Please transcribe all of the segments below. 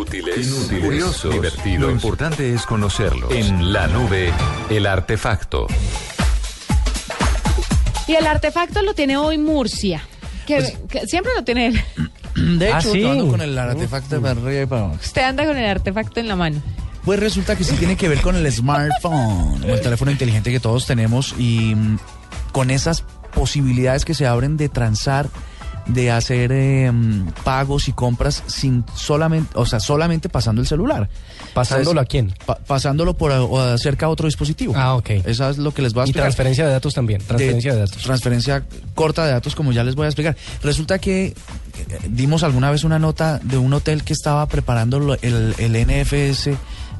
útiles, curiosos, divertidos. Lo importante es conocerlos. En la nube, el artefacto. Y el artefacto lo tiene hoy Murcia. Que, Pues que siempre lo tiene él. De hecho, ¿Ah, sí? ando con el artefacto para arriba y para abajo. Usted anda con el artefacto en la mano. Pues resulta que sí tiene que ver con el smartphone, o el teléfono inteligente que todos tenemos y mm, con esas posibilidades que se abren de transar, de hacer eh, pagos y compras sin solamente, o sea, solamente pasando el celular. ¿Pasándolo a quién? Pa- pasándolo por a- cerca a otro dispositivo. Ah, ok. Eso es lo que les voy a Y explicar. transferencia de datos también. Transferencia de, datos. Transferencia corta de datos, como ya les voy a explicar. Resulta que eh, dimos alguna vez una nota de un hotel que estaba preparando el, el NFS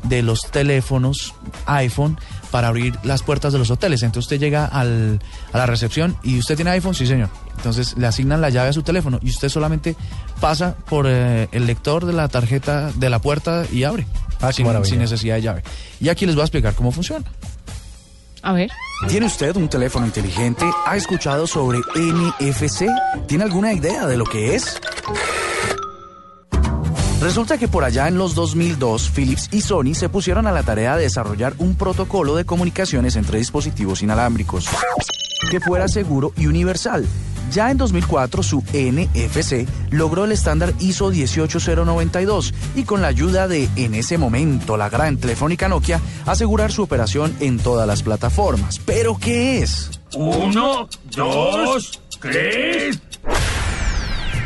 de los teléfonos iPhone para abrir las puertas de los hoteles. Entonces usted llega al, a la recepción y usted tiene iPhone, sí señor. Entonces le asignan la llave a su teléfono y usted solamente pasa por eh, el lector de la tarjeta de la puerta y abre. Ah, sin, sin necesidad de llave. Y aquí les voy a explicar cómo funciona. A ver. ¿Tiene usted un teléfono inteligente? ¿Ha escuchado sobre NFC? ¿Tiene alguna idea de lo que es? Resulta que por allá en los 2002, Philips y Sony se pusieron a la tarea de desarrollar un protocolo de comunicaciones entre dispositivos inalámbricos que fuera seguro y universal. Ya en 2004 su NFC logró el estándar ISO 18092 y con la ayuda de, en ese momento, la gran telefónica Nokia, asegurar su operación en todas las plataformas. ¿Pero qué es? Uno, dos, tres.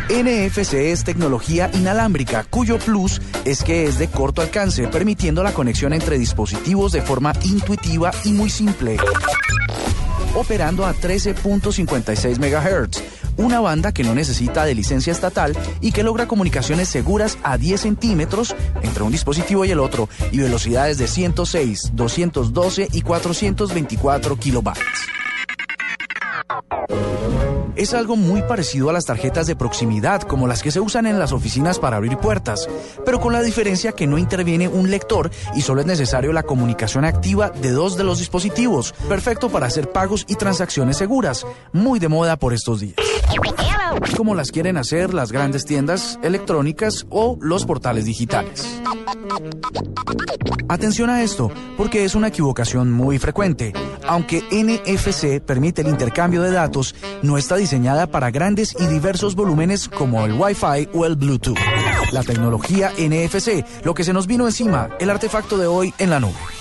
NFC es tecnología inalámbrica, cuyo plus es que es de corto alcance, permitiendo la conexión entre dispositivos de forma intuitiva y muy simple. Operando a 13.56 MHz, una banda que no necesita de licencia estatal y que logra comunicaciones seguras a 10 centímetros entre un dispositivo y el otro y velocidades de 106, 212 y 424 kilobytes. Es algo muy parecido a las tarjetas de proximidad, como las que se usan en las oficinas para abrir puertas, pero con la diferencia que no interviene un lector y solo es necesario la comunicación activa de dos de los dispositivos, perfecto para hacer pagos y transacciones seguras, muy de moda por estos días. Como las quieren hacer las grandes tiendas electrónicas o los portales digitales. Atención a esto, porque es una equivocación muy frecuente. Aunque NFC permite el intercambio de datos, no está diseñada para grandes y diversos volúmenes como el Wi-Fi o el Bluetooth. La tecnología NFC, lo que se nos vino encima, el artefacto de hoy en la nube.